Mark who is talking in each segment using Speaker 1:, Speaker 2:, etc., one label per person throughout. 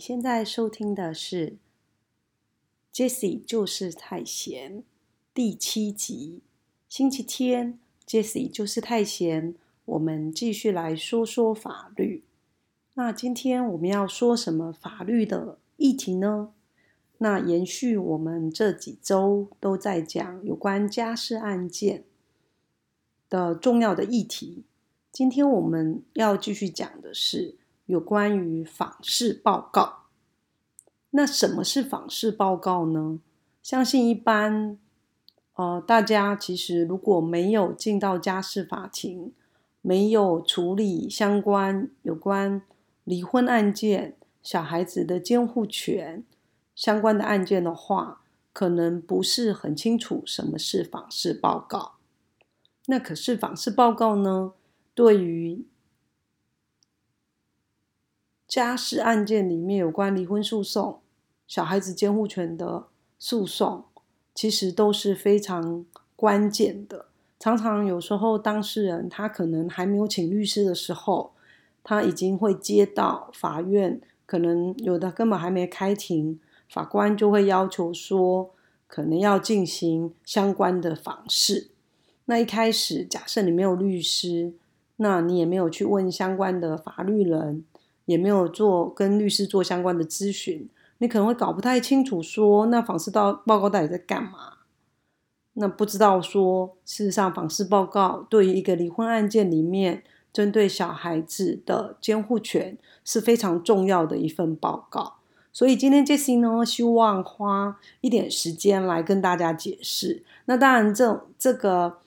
Speaker 1: 你现在收听的是《Jesse 就是太闲》第七集。星期天 Jesse 就是太闲，我们继续来说说法律。那今天我们要说什么法律的议题呢？那延续我们这几周都在讲有关家事案件的重要的议题。今天我们要继续讲的是。有关于访视报告，那什么是访视报告呢？相信一般，呃，大家其实如果没有进到家事法庭，没有处理相关有关离婚案件、小孩子的监护权相关的案件的话，可能不是很清楚什么是访视报告。那可是访视报告呢，对于家事案件里面有关离婚诉讼、小孩子监护权的诉讼，其实都是非常关键的。常常有时候当事人他可能还没有请律师的时候，他已经会接到法院，可能有的根本还没开庭，法官就会要求说，可能要进行相关的访视。那一开始假设你没有律师，那你也没有去问相关的法律人。也没有做跟律师做相关的咨询，你可能会搞不太清楚，说那访视到报告到底在干嘛？那不知道说，事实上访视报告对于一个离婚案件里面，针对小孩子的监护权是非常重要的一份报告。所以今天 Jesse 呢，希望花一点时间来跟大家解释。那当然，这这个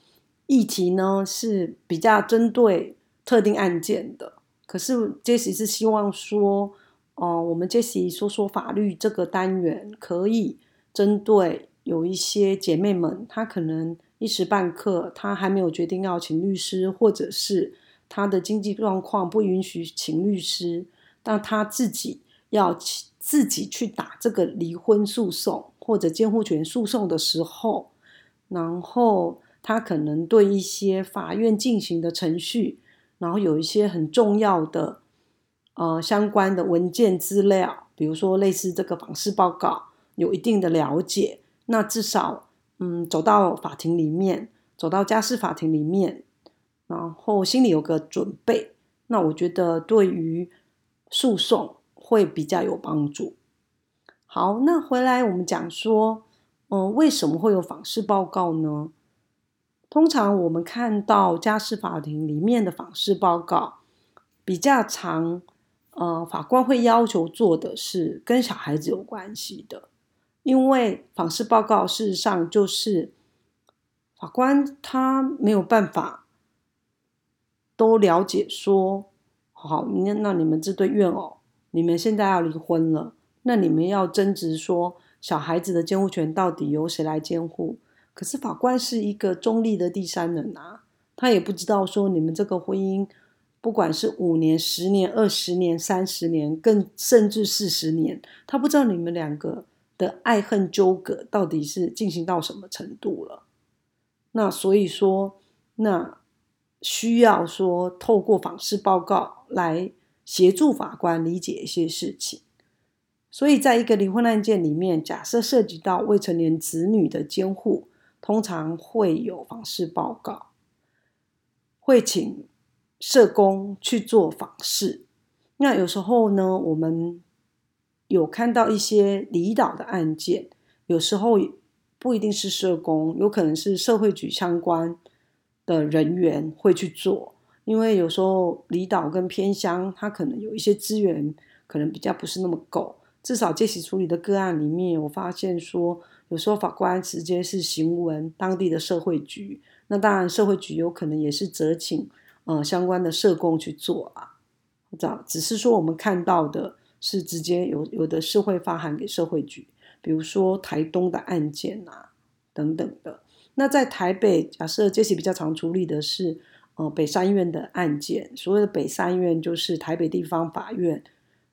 Speaker 1: 议题呢是比较针对特定案件的。可是，Jessie 是希望说，哦，我们 Jessie 说说法律这个单元，可以针对有一些姐妹们，她可能一时半刻她还没有决定要请律师，或者是她的经济状况不允许请律师，但她自己要自己去打这个离婚诉讼或者监护权诉讼的时候，然后她可能对一些法院进行的程序。然后有一些很重要的呃相关的文件资料，比如说类似这个访视报告，有一定的了解，那至少嗯走到法庭里面，走到家事法庭里面，然后心里有个准备，那我觉得对于诉讼会比较有帮助。好，那回来我们讲说，嗯，为什么会有访视报告呢？通常我们看到家事法庭里面的访视报告比较长，呃，法官会要求做的是跟小孩子有关系的，因为访视报告事实上就是法官他没有办法都了解说，好，那那你们这对怨偶，你们现在要离婚了，那你们要争执说小孩子的监护权到底由谁来监护？可是法官是一个中立的第三人啊，他也不知道说你们这个婚姻，不管是五年、十年、二十年、三十年，更甚至四十年，他不知道你们两个的爱恨纠葛到底是进行到什么程度了。那所以说，那需要说透过访视报告来协助法官理解一些事情。所以在一个离婚案件里面，假设涉及到未成年子女的监护。通常会有访视报告，会请社工去做访视。那有时候呢，我们有看到一些离岛的案件，有时候不一定是社工，有可能是社会局相关的人员会去做。因为有时候离岛跟偏乡，它可能有一些资源，可能比较不是那么够。至少这起处理的个案里面，我发现说。有时候法官直接是行文当地的社会局，那当然社会局有可能也是责请呃相关的社工去做啊，这样只是说我们看到的是直接有有的是会发函给社会局，比如说台东的案件啊等等的。那在台北，假设这些比较常处理的是呃北山院的案件，所谓的北山院就是台北地方法院，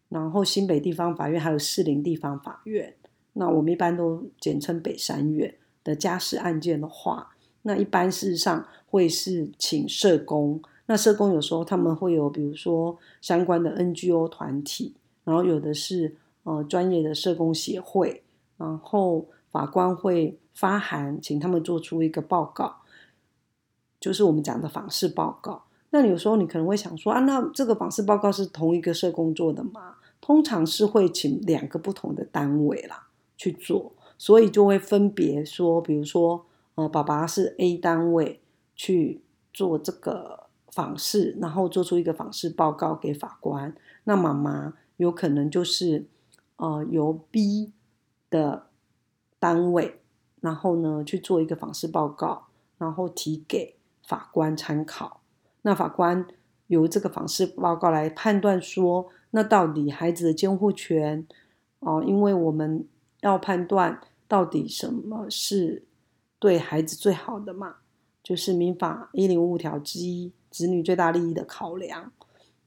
Speaker 1: 然后新北地方法院还有士林地方法院。那我们一般都简称北山院的家事案件的话，那一般事实上会是请社工。那社工有时候他们会有，比如说相关的 NGO 团体，然后有的是呃专业的社工协会，然后法官会发函请他们做出一个报告，就是我们讲的访视报告。那有时候你可能会想说啊，那这个访视报告是同一个社工做的吗？通常是会请两个不同的单位啦去做，所以就会分别说，比如说呃，爸爸是 A 单位去做这个访视，然后做出一个访视报告给法官。那妈妈有可能就是呃由 B 的单位，然后呢去做一个访视报告，然后提给法官参考。那法官由这个访视报告来判断说，那到底孩子的监护权哦，因为我们要判断到底什么是对孩子最好的嘛，就是民法一零五条之一，子女最大利益的考量。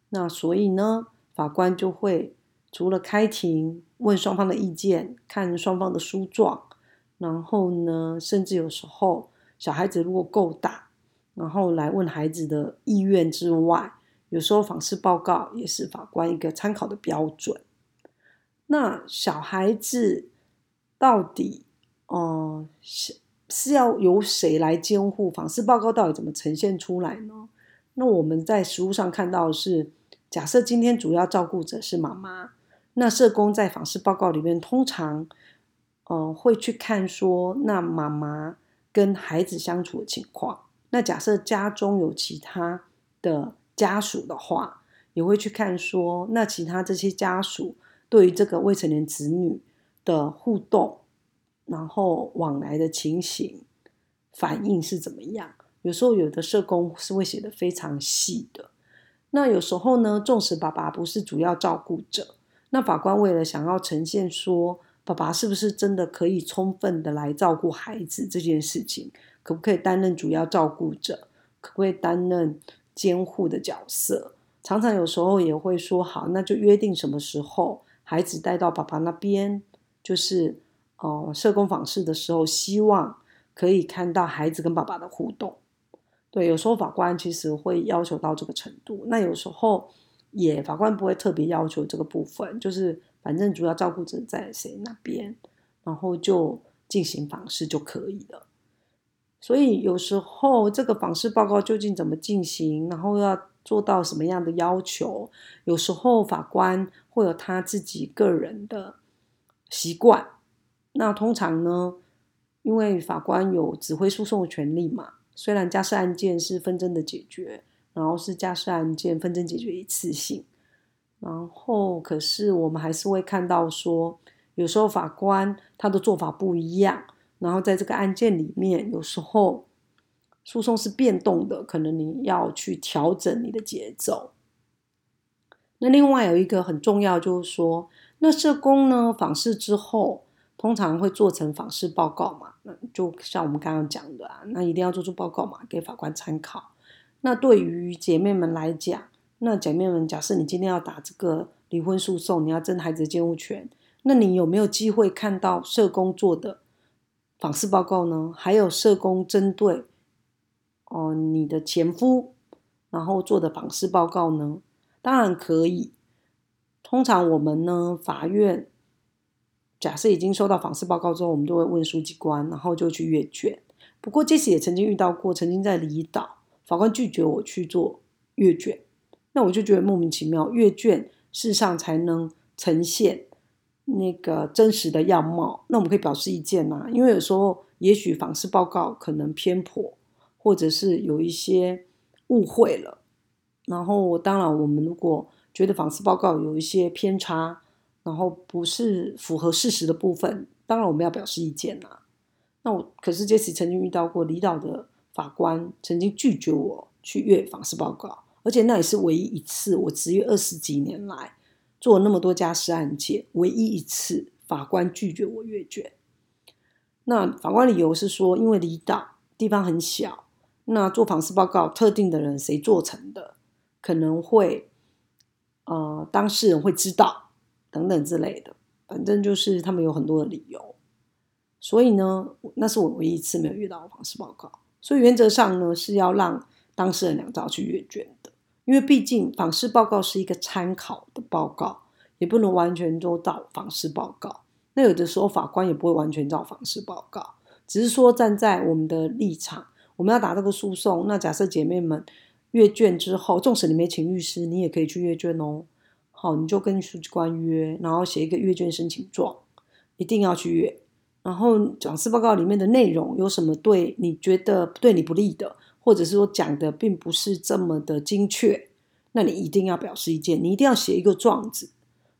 Speaker 1: 那所以呢，法官就会除了开庭问双方的意见，看双方的诉状，然后呢，甚至有时候小孩子如果够大。然后来问孩子的意愿之外，有时候访视报告也是法官一个参考的标准。那小孩子到底，哦，是是要由谁来监护？访视报告到底怎么呈现出来呢？那我们在实物上看到的是，假设今天主要照顾者是妈妈，那社工在访视报告里面通常，呃，会去看说，那妈妈跟孩子相处的情况。那假设家中有其他的家属的话，也会去看说，那其他这些家属对于这个未成年子女的互动，然后往来的情形反应是怎么样？有时候有的社工是会写的非常细的。那有时候呢，纵使爸爸不是主要照顾者，那法官为了想要呈现说，爸爸是不是真的可以充分的来照顾孩子这件事情。可不可以担任主要照顾者？可不可以担任监护的角色？常常有时候也会说好，那就约定什么时候孩子带到爸爸那边，就是哦，社工访视的时候，希望可以看到孩子跟爸爸的互动。对，有时候法官其实会要求到这个程度，那有时候也法官不会特别要求这个部分，就是反正主要照顾者在谁那边，然后就进行访视就可以了。所以有时候这个访视报告究竟怎么进行，然后要做到什么样的要求，有时候法官会有他自己个人的习惯。那通常呢，因为法官有指挥诉讼的权利嘛，虽然家事案件是纷争的解决，然后是家事案件纷争解决一次性，然后可是我们还是会看到说，有时候法官他的做法不一样。然后在这个案件里面，有时候诉讼是变动的，可能你要去调整你的节奏。那另外有一个很重要，就是说，那社工呢访视之后，通常会做成访视报告嘛？那就像我们刚刚讲的啊，那一定要做出报告嘛，给法官参考。那对于姐妹们来讲，那姐妹们，假设你今天要打这个离婚诉讼，你要争孩子的监护权，那你有没有机会看到社工做的？访视报告呢？还有社工针对哦你的前夫，然后做的访视报告呢？当然可以。通常我们呢，法院假设已经收到访视报告之后，我们就会问书记官，然后就去阅卷。不过这次也曾经遇到过，曾经在离岛，法官拒绝我去做阅卷，那我就觉得莫名其妙。阅卷事实上才能呈现。那个真实的样貌，那我们可以表示意见呐。因为有时候也许访视报告可能偏颇，或者是有一些误会了。然后当然，我们如果觉得访视报告有一些偏差，然后不是符合事实的部分，当然我们要表示意见呐。那我可是这次曾经遇到过离岛的法官曾经拒绝我去阅访视报告，而且那也是唯一一次我执业二十几年来。做那么多家事案件，唯一一次法官拒绝我阅卷。那法官理由是说，因为离岛地方很小，那做访视报告特定的人谁做成的，可能会呃当事人会知道等等之类的。反正就是他们有很多的理由。所以呢，那是我唯一一次没有遇到访视报告。所以原则上呢，是要让当事人两造去阅卷的。因为毕竟访视报告是一个参考的报告，也不能完全都照访视报告。那有的时候法官也不会完全照访视报告，只是说站在我们的立场，我们要打这个诉讼。那假设姐妹们阅卷之后，纵使你没请律师，你也可以去阅卷哦。好，你就跟书记官约，然后写一个阅卷申请状，一定要去阅。然后讲师报告里面的内容有什么对你觉得对你不利的，或者是说讲的并不是这么的精确，那你一定要表示意见，你一定要写一个状子。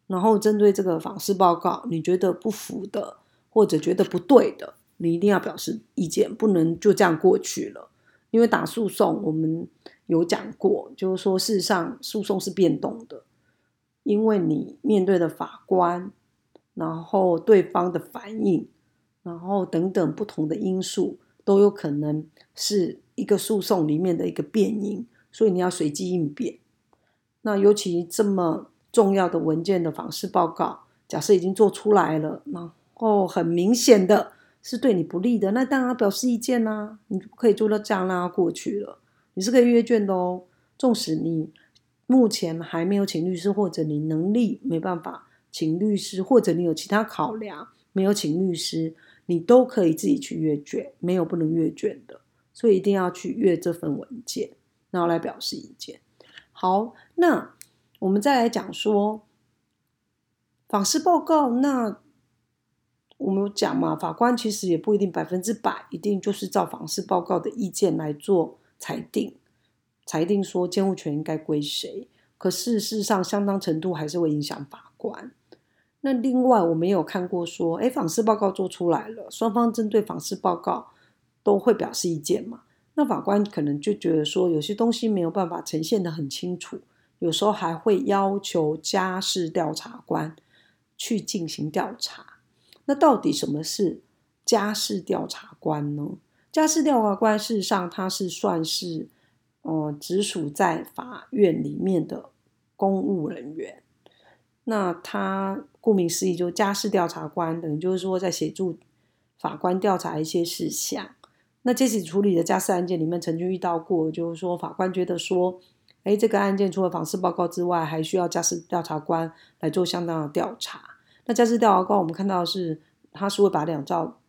Speaker 1: 然后针对这个访视报告，你觉得不符的，或者觉得不对的，你一定要表示意见，不能就这样过去了。因为打诉讼，我们有讲过，就是说事实上诉讼是变动的，因为你面对的法官，然后对方的反应。然后等等不同的因素都有可能是一个诉讼里面的一个变因，所以你要随机应变。那尤其这么重要的文件的访视报告，假设已经做出来了，然后很明显的是对你不利的，那当然表示意见啦。你可以做到这样让它过去了。你是可以阅卷的哦，纵使你目前还没有请律师，或者你能力没办法请律师，或者你有其他考量没有请律师。你都可以自己去阅卷，没有不能阅卷的，所以一定要去阅这份文件，然后来表示意见。好，那我们再来讲说访视报告。那我们讲嘛，法官其实也不一定百分之百一定就是照访视报告的意见来做裁定，裁定说监护权应该归谁。可事实上，相当程度还是会影响法官。那另外，我们有看过说，哎，访视报告做出来了，双方针对访视报告都会表示意见嘛？那法官可能就觉得说，有些东西没有办法呈现的很清楚，有时候还会要求家事调查官去进行调查。那到底什么是家事调查官呢？家事调查官事实上他是算是，呃，直属在法院里面的公务人员。那他顾名思义，就家事调查官，等于就是说在协助法官调查一些事项。那这次处理的家事案件里面，曾经遇到过，就是说法官觉得说，哎，这个案件除了访视报告之外，还需要家事调查官来做相当的调查。那家事调查官，我们看到是他是会把两照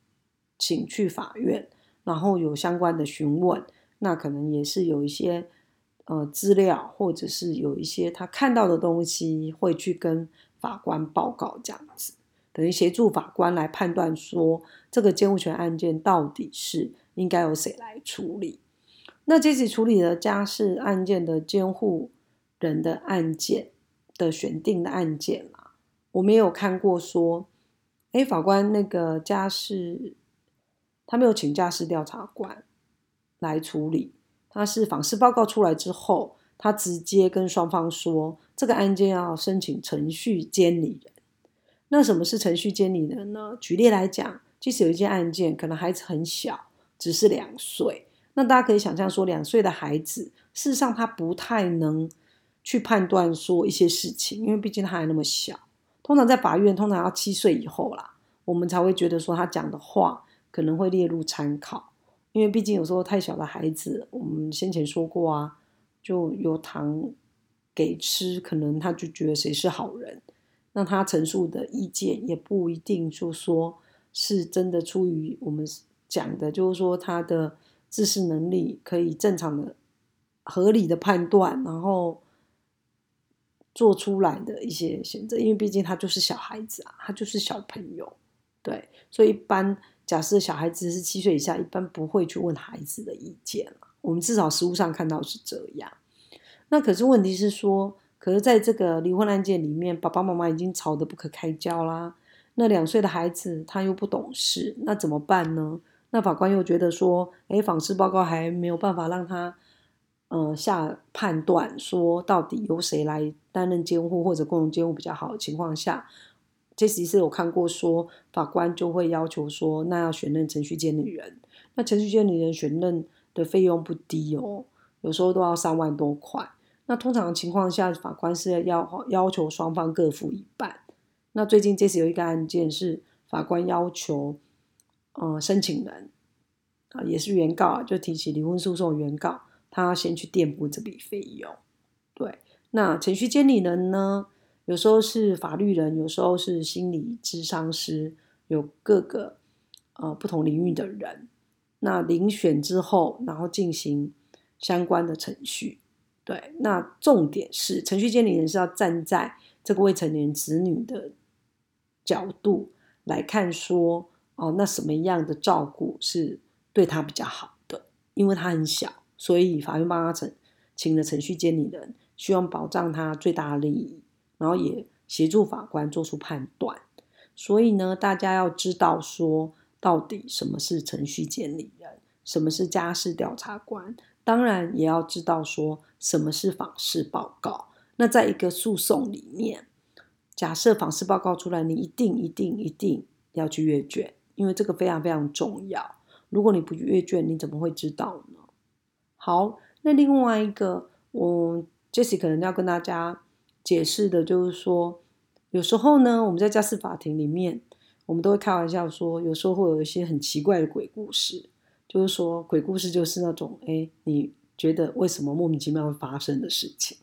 Speaker 1: 请去法院，然后有相关的询问，那可能也是有一些。呃，资料或者是有一些他看到的东西，会去跟法官报告，这样子等于协助法官来判断说这个监护权案件到底是应该由谁来处理。那这次处理的家事案件的监护人的案件的选定的案件嘛，我没有看过说，哎，法官那个家事他没有请家事调查官来处理。他是访视报告出来之后，他直接跟双方说，这个案件要申请程序监理人。那什么是程序监理人呢？举例来讲，即使有一件案件，可能孩子很小，只是两岁，那大家可以想象说，两岁的孩子，事实上他不太能去判断说一些事情，因为毕竟他还那么小。通常在法院，通常要七岁以后啦，我们才会觉得说他讲的话可能会列入参考。因为毕竟有时候太小的孩子，我们先前说过啊，就有糖给吃，可能他就觉得谁是好人，那他陈述的意见也不一定就说是真的出于我们讲的，就是说他的自识能力可以正常的、合理的判断，然后做出来的一些选择。因为毕竟他就是小孩子啊，他就是小朋友，对，所以一般。假设小孩子是七岁以下，一般不会去问孩子的意见。我们至少实物上看到是这样。那可是问题是说，可是在这个离婚案件里面，爸爸妈妈已经吵得不可开交啦。那两岁的孩子他又不懂事，那怎么办呢？那法官又觉得说，哎，访视报告还没有办法让他，呃，下判断说到底由谁来担任监护或者共同监护比较好的情况下。这其实有看过，说法官就会要求说，那要选任程序监理人，那程序监理人选任的费用不低哦，有时候都要三万多块。那通常情况下，法官是要要求双方各付一半。那最近这次有一个案件是法官要求，呃，申请人啊也是原告，就提起离婚诉讼原告，他要先去垫补这笔费用。对，那程序监理人呢？有时候是法律人，有时候是心理咨商师，有各个呃不同领域的人。那遴选之后，然后进行相关的程序。对，那重点是程序监理人是要站在这个未成年子女的角度来看，说哦，那什么样的照顾是对他比较好的？因为他很小，所以法院帮他请请了程序监理人，希望保障他最大的利益，然后也协助法官做出判断。所以呢，大家要知道说。到底什么是程序监理人？什么是家事调查官？当然也要知道说什么是访视报告。那在一个诉讼里面，假设访视报告出来，你一定一定一定要去阅卷，因为这个非常非常重要。如果你不阅卷，你怎么会知道呢？好，那另外一个，我 Jesse 可能要跟大家解释的就是说，有时候呢，我们在家事法庭里面。我们都会开玩笑说，有时候会有一些很奇怪的鬼故事，就是说鬼故事就是那种，哎，你觉得为什么莫名其妙会发生的事情？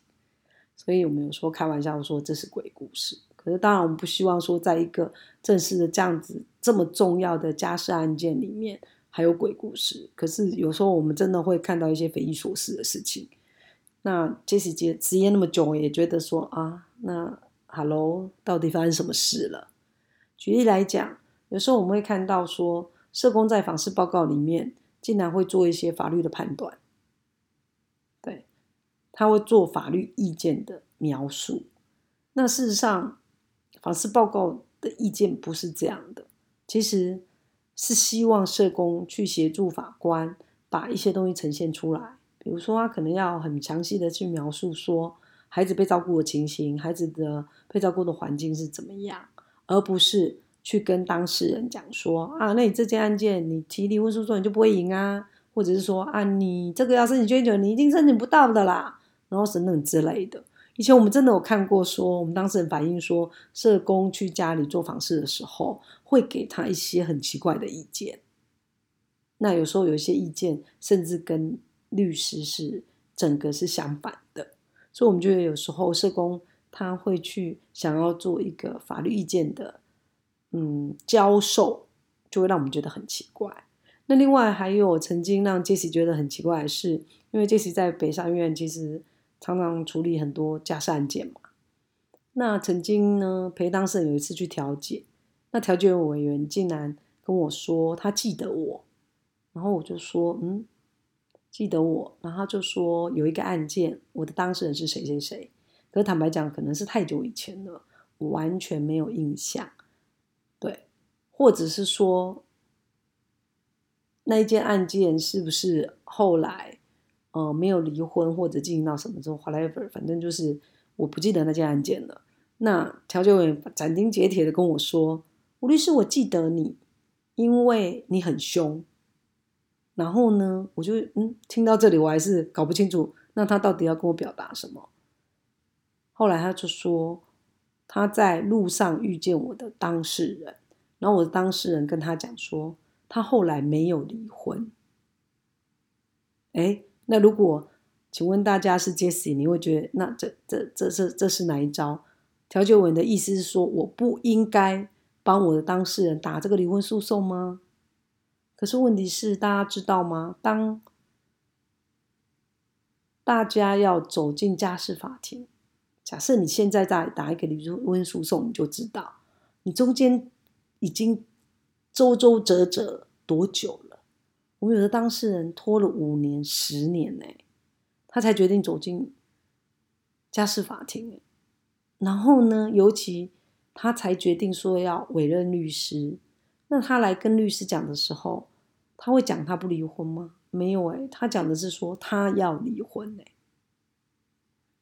Speaker 1: 所以我们有时候开玩笑说这是鬼故事。可是当然，我们不希望说在一个正式的这样子这么重要的家事案件里面还有鬼故事。可是有时候我们真的会看到一些匪夷所思的事情。那杰西杰职业那么久，也觉得说啊，那 Hello，到底发生什么事了？举例来讲，有时候我们会看到说，社工在访视报告里面竟然会做一些法律的判断，对，他会做法律意见的描述。那事实上，访视报告的意见不是这样的，其实是希望社工去协助法官把一些东西呈现出来。比如说，他可能要很详细的去描述说，孩子被照顾的情形，孩子的被照顾的环境是怎么样。而不是去跟当事人讲说啊，那你这件案件你提离婚诉讼你就不会赢啊，或者是说啊，你这个要申请捐赠你一定申请不到的啦，然后等等之类的。以前我们真的有看过说，我们当事人反映说，社工去家里做访视的时候，会给他一些很奇怪的意见。那有时候有一些意见，甚至跟律师是整个是相反的，所以我们觉得有时候社工。他会去想要做一个法律意见的，嗯，教授，就会让我们觉得很奇怪。那另外还有曾经让杰西觉得很奇怪的是，因为杰西在北上院其实常常处理很多家事案件嘛。那曾经呢陪当事人有一次去调解，那调解委员竟然跟我说他记得我，然后我就说嗯，记得我，然后就说有一个案件，我的当事人是谁谁谁。可是坦白讲，可能是太久以前了，我完全没有印象。对，或者是说那一件案件是不是后来呃没有离婚或者进行到什么之后，whatever，反正就是我不记得那件案件了。那调解委员斩钉截铁的跟我说：“吴律师，我记得你，因为你很凶。”然后呢，我就嗯，听到这里我还是搞不清楚，那他到底要跟我表达什么？后来他就说，他在路上遇见我的当事人，然后我的当事人跟他讲说，他后来没有离婚。哎，那如果请问大家是 Jesse，你会觉得那这这这这这是哪一招？调解委的意思是说，我不应该帮我的当事人打这个离婚诉讼吗？可是问题是，大家知道吗？当大家要走进家事法庭。假设你现在在打一个离婚诉讼，你就知道你中间已经周周折折多久了。我们有的当事人拖了五年、十年呢，他才决定走进家事法庭。然后呢，尤其他才决定说要委任律师。那他来跟律师讲的时候，他会讲他不离婚吗？没有诶，他讲的是说他要离婚诶。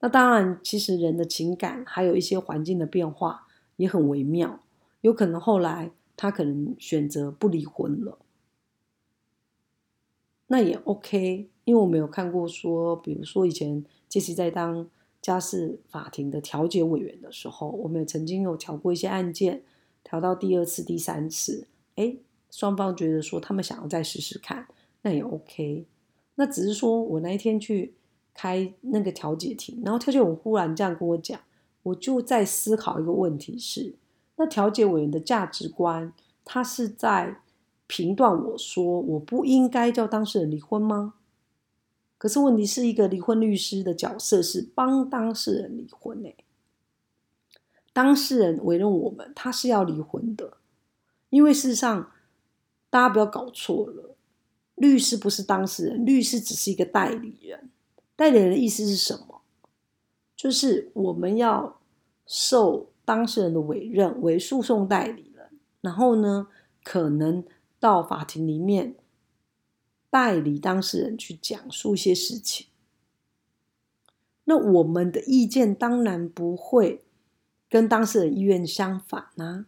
Speaker 1: 那当然，其实人的情感还有一些环境的变化也很微妙，有可能后来他可能选择不离婚了，那也 OK，因为我没有看过说，比如说以前杰西在当家事法庭的调解委员的时候，我们曾经有调过一些案件，调到第二次、第三次，哎，双方觉得说他们想要再试试看，那也 OK，那只是说我那一天去。开那个调解庭，然后调解我忽然这样跟我讲，我就在思考一个问题是：那调解委员的价值观，他是在评断我说我不应该叫当事人离婚吗？可是问题是一个离婚律师的角色是帮当事人离婚呢？当事人委任我们，他是要离婚的，因为事实上大家不要搞错了，律师不是当事人，律师只是一个代理人。代理人的意思是什么？就是我们要受当事人的委任为诉讼代理人，然后呢，可能到法庭里面代理当事人去讲述一些事情。那我们的意见当然不会跟当事人意愿相反呐，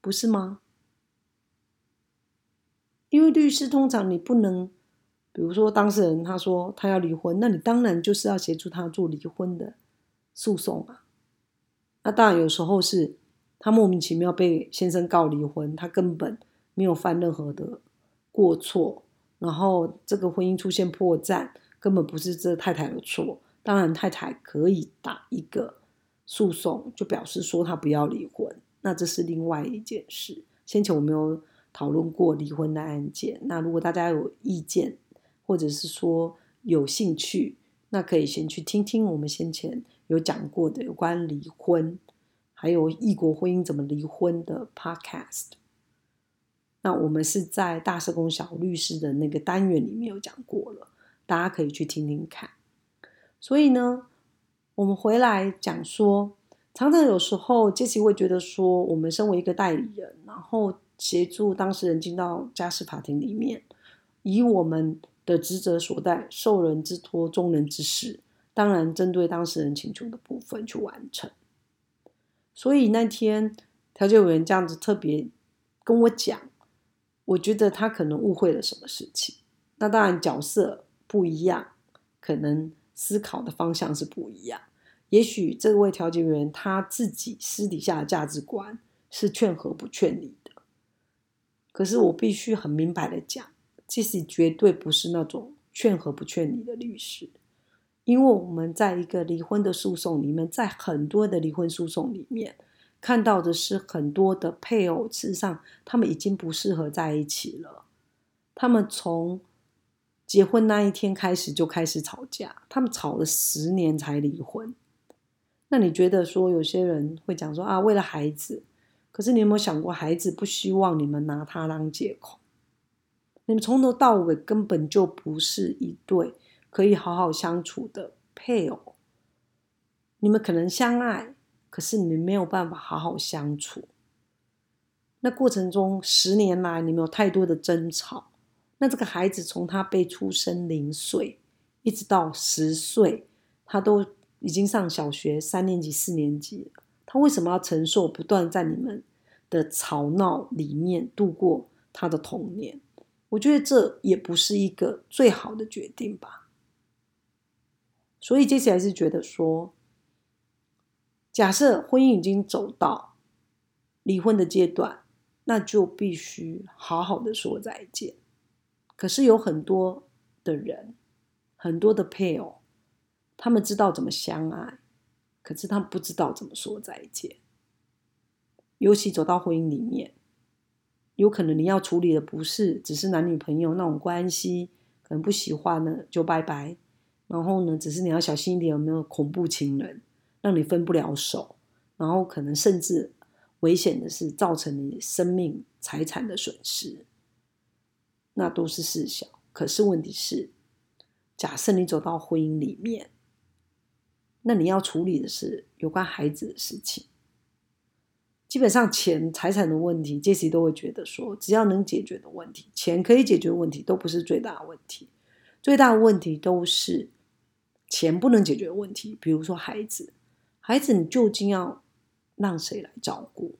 Speaker 1: 不是吗？因为律师通常你不能。比如说，当事人他说他要离婚，那你当然就是要协助他做离婚的诉讼啊。那当然有时候是他莫名其妙被先生告离婚，他根本没有犯任何的过错，然后这个婚姻出现破绽，根本不是这太太的错。当然，太太可以打一个诉讼，就表示说他不要离婚，那这是另外一件事。先前我没有讨论过离婚的案件，那如果大家有意见，或者是说有兴趣，那可以先去听听我们先前有讲过的有关离婚，还有异国婚姻怎么离婚的 podcast。那我们是在大社工小律师的那个单元里面有讲过了，大家可以去听听看。所以呢，我们回来讲说，常常有时候杰西会觉得说，我们身为一个代理人，然后协助当事人进到家事法庭里面，以我们。的职责所在，受人之托，忠人之事，当然针对当事人请求的部分去完成。所以那天调解委员这样子特别跟我讲，我觉得他可能误会了什么事情。那当然角色不一样，可能思考的方向是不一样。也许这位调解员他自己私底下的价值观是劝和不劝离，可是我必须很明白的讲。即使绝对不是那种劝和不劝离的律师，因为我们在一个离婚的诉讼里面，在很多的离婚诉讼里面看到的是很多的配偶，事实上他们已经不适合在一起了。他们从结婚那一天开始就开始吵架，他们吵了十年才离婚。那你觉得说有些人会讲说啊，为了孩子，可是你有没有想过，孩子不希望你们拿他当借口？你们从头到尾根本就不是一对可以好好相处的配偶。你们可能相爱，可是你们没有办法好好相处。那过程中十年来，你们有太多的争吵。那这个孩子从他被出生零岁，一直到十岁，他都已经上小学三年级、四年级了。他为什么要承受不断在你们的吵闹里面度过他的童年？我觉得这也不是一个最好的决定吧，所以接下来是觉得说，假设婚姻已经走到离婚的阶段，那就必须好好的说再见。可是有很多的人，很多的配偶，他们知道怎么相爱，可是他们不知道怎么说再见，尤其走到婚姻里面。有可能你要处理的不是只是男女朋友那种关系，可能不喜欢呢就拜拜。然后呢，只是你要小心一点，有没有恐怖情人让你分不了手？然后可能甚至危险的是造成你生命财产的损失，那都是事小。可是问题是，假设你走到婚姻里面，那你要处理的是有关孩子的事情。基本上钱财产的问题，杰西都会觉得说，只要能解决的问题，钱可以解决问题，都不是最大的问题。最大的问题都是钱不能解决的问题。比如说孩子，孩子你究竟要让谁来照顾？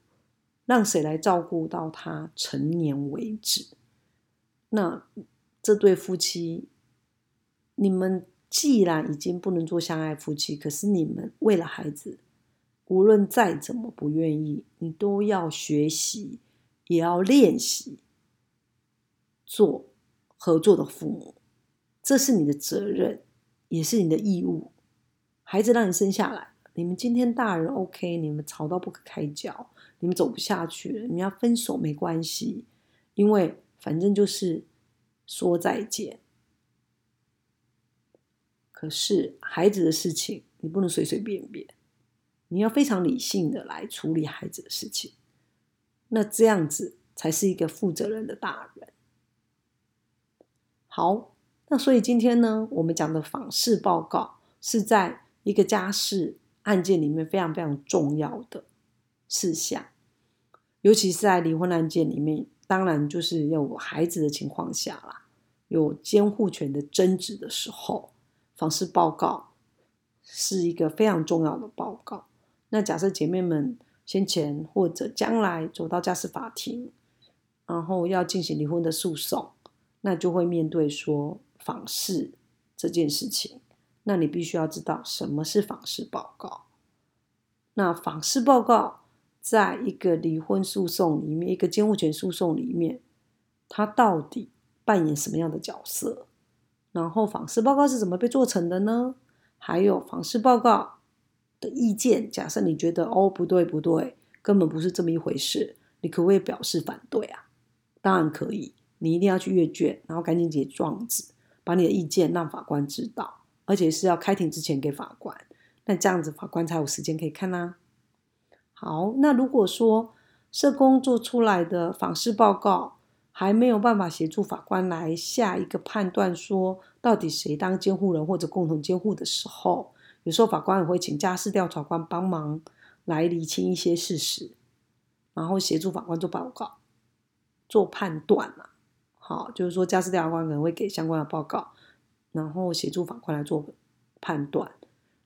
Speaker 1: 让谁来照顾到他成年为止？那这对夫妻，你们既然已经不能做相爱夫妻，可是你们为了孩子。无论再怎么不愿意，你都要学习，也要练习做合作的父母。这是你的责任，也是你的义务。孩子让你生下来，你们今天大人 OK，你们吵到不可开交，你们走不下去了，你们要分手没关系，因为反正就是说再见。可是孩子的事情，你不能随随便便，你要非常理性的来处理孩子的事情。那这样子才是一个负责任的大人。好，那所以今天呢，我们讲的访视报告是在一个家事案件里面非常非常重要的事项，尤其是在离婚案件里面，当然就是要有孩子的情况下啦，有监护权的争执的时候。房事报告是一个非常重要的报告。那假设姐妹们先前或者将来走到家事法庭，然后要进行离婚的诉讼，那就会面对说房事这件事情。那你必须要知道什么是房事报告。那房事报告在一个离婚诉讼里面，一个监护权诉讼里面，它到底扮演什么样的角色？然后访视报告是怎么被做成的呢？还有访视报告的意见，假设你觉得哦不对不对，根本不是这么一回事，你可不可以表示反对啊？当然可以，你一定要去阅卷，然后赶紧写状子，把你的意见让法官知道，而且是要开庭之前给法官，那这样子法官才有时间可以看呐。好，那如果说社工做出来的访视报告，还没有办法协助法官来下一个判断，说到底谁当监护人或者共同监护的时候，有时候法官也会请家事调查官帮忙来厘清一些事实，然后协助法官做报告、做判断嘛。好，就是说家事调查官可能会给相关的报告，然后协助法官来做判断。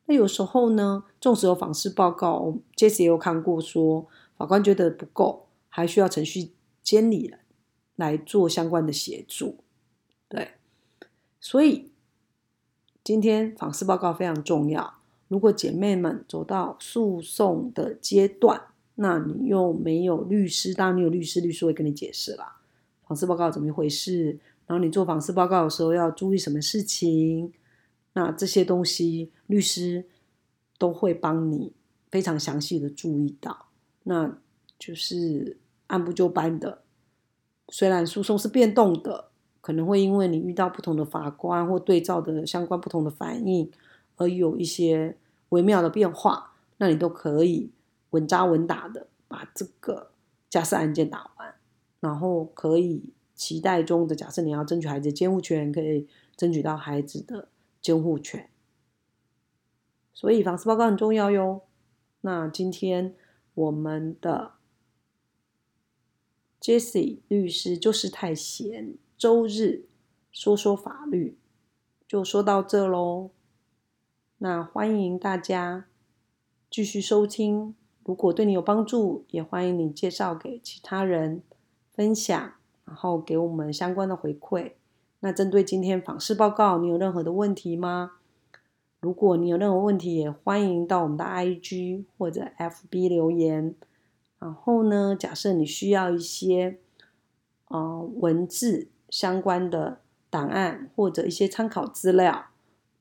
Speaker 1: 那有时候呢，纵使有访视报告，Jesse 也有看过，说法官觉得不够，还需要程序监理人。来做相关的协助，对，所以今天访视报告非常重要。如果姐妹们走到诉讼的阶段，那你又没有律师，当然你有律师，律师会跟你解释啦。访视报告怎么一回事？然后你做访视报告的时候要注意什么事情？那这些东西律师都会帮你非常详细的注意到，那就是按部就班的。虽然诉讼是变动的，可能会因为你遇到不同的法官或对照的相关不同的反应，而有一些微妙的变化，那你都可以稳扎稳打的把这个家事案件打完，然后可以期待中的假设你要争取孩子监护权，可以争取到孩子的监护权。所以房事报告很重要哟。那今天我们的。Jesse 律师就是太闲，周日说说法律就说到这喽。那欢迎大家继续收听，如果对你有帮助，也欢迎你介绍给其他人分享，然后给我们相关的回馈。那针对今天访视报告，你有任何的问题吗？如果你有任何问题，也欢迎到我们的 IG 或者 FB 留言。然后呢？假设你需要一些呃文字相关的档案或者一些参考资料，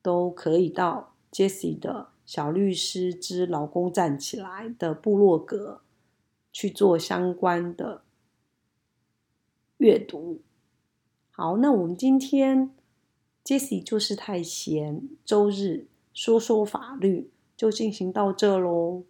Speaker 1: 都可以到 Jessie 的小律师之老公站起来的部落格去做相关的阅读。好，那我们今天 Jessie 就是太闲，周日说说法律就进行到这喽。